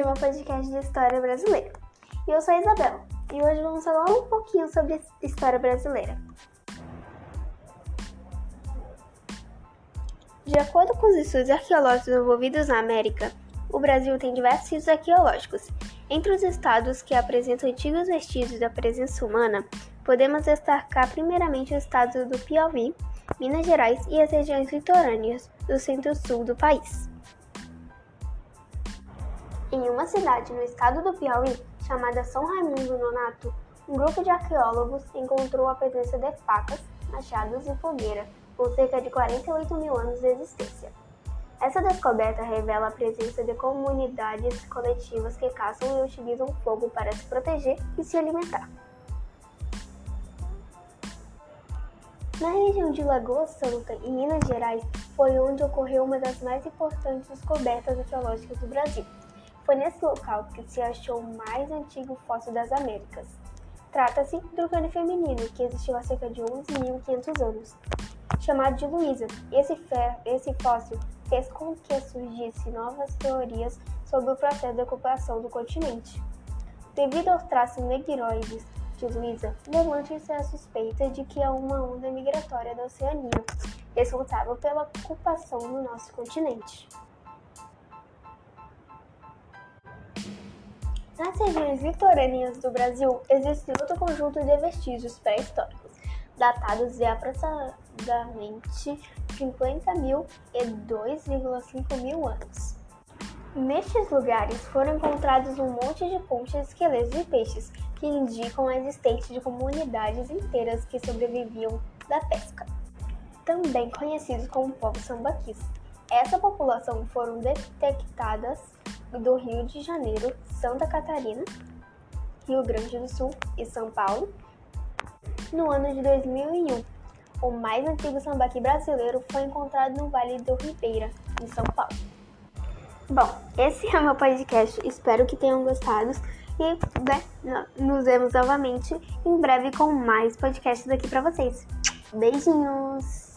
é meu podcast de história brasileira. E eu sou a Isabela, e hoje vamos falar um pouquinho sobre história brasileira. De acordo com os estudos arqueológicos envolvidos na América, o Brasil tem diversos sítios arqueológicos. Entre os estados que apresentam antigos vestígios da presença humana, podemos destacar primeiramente o estado do Piauí, Minas Gerais e as regiões litorâneas do centro-sul do país. Em uma cidade no estado do Piauí, chamada São Raimundo Nonato, um grupo de arqueólogos encontrou a presença de facas, machados e fogueira, com cerca de 48 mil anos de existência. Essa descoberta revela a presença de comunidades coletivas que caçam e utilizam fogo para se proteger e se alimentar. Na região de Lagoa Santa, em Minas Gerais, foi onde ocorreu uma das mais importantes descobertas arqueológicas do Brasil. Foi nesse local que se achou o mais antigo fóssil das Américas. Trata-se do crânio feminino, que existiu há cerca de 11.500 anos. Chamado de Luísa, esse, esse fóssil fez com que surgissem novas teorias sobre o processo de ocupação do continente. Devido aos traços negroides de Luísa, levanta-se a suspeita de que é uma onda migratória da Oceania, responsável pela ocupação do nosso continente. Nas regiões litorâneas do Brasil, existe outro conjunto de vestígios pré-históricos, datados de aproximadamente 50 mil e 2,5 mil anos. Nestes lugares foram encontrados um monte de e esqueletos de peixes, que indicam a existência de comunidades inteiras que sobreviviam da pesca. Também conhecidos como povo sambaquis. Essa população foram detectadas do Rio de Janeiro, Santa Catarina, Rio Grande do Sul e São Paulo no ano de 2001. O mais antigo sambaqui brasileiro foi encontrado no Vale do Ribeira, em São Paulo. Bom, esse é o meu podcast. Espero que tenham gostado. E né, nos vemos novamente em breve com mais podcasts aqui para vocês. Beijinhos!